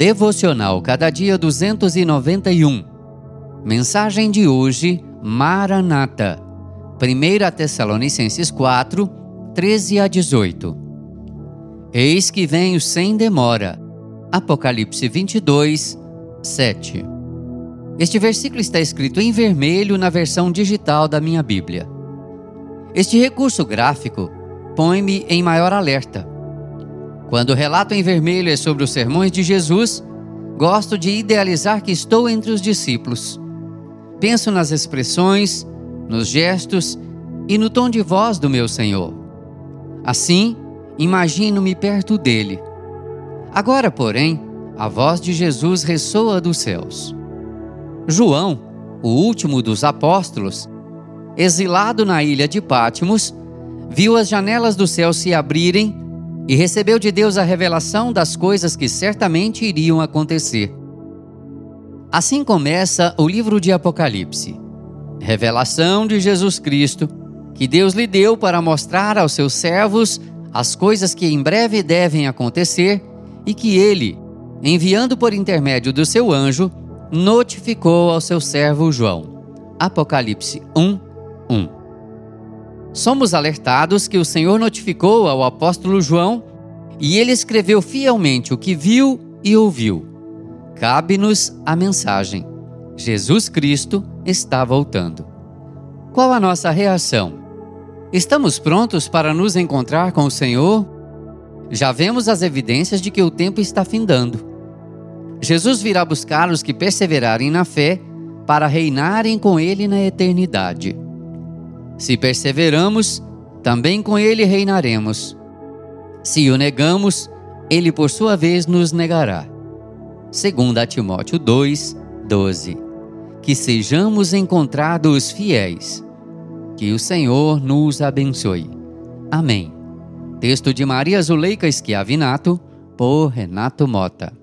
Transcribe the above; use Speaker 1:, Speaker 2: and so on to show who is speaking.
Speaker 1: Devocional Cada Dia 291. Mensagem de hoje: Maranata. 1 Tessalonicenses 4, 13 a 18. Eis que venho sem demora. Apocalipse 22, 7. Este versículo está escrito em vermelho na versão digital da minha Bíblia. Este recurso gráfico põe-me em maior alerta quando relato em vermelho é sobre os sermões de Jesus, gosto de idealizar que estou entre os discípulos. Penso nas expressões, nos gestos e no tom de voz do meu Senhor. Assim, imagino-me perto dele. Agora, porém, a voz de Jesus ressoa dos céus. João, o último dos apóstolos, exilado na ilha de Pátimos, viu as janelas do céu se abrirem e recebeu de Deus a revelação das coisas que certamente iriam acontecer. Assim começa o livro de Apocalipse. Revelação de Jesus Cristo, que Deus lhe deu para mostrar aos seus servos as coisas que em breve devem acontecer e que ele, enviando por intermédio do seu anjo, notificou ao seu servo João. Apocalipse 1, 1. Somos alertados que o Senhor notificou ao apóstolo João e ele escreveu fielmente o que viu e ouviu. Cabe-nos a mensagem: Jesus Cristo está voltando. Qual a nossa reação? Estamos prontos para nos encontrar com o Senhor? Já vemos as evidências de que o tempo está findando. Jesus virá buscar os que perseverarem na fé para reinarem com Ele na eternidade. Se perseveramos, também com ele reinaremos. Se o negamos, ele por sua vez nos negará. 2 Timóteo 2, 12. Que sejamos encontrados fiéis. Que o Senhor nos abençoe. Amém. Texto de Maria Zuleika Schiavinato, por Renato Mota.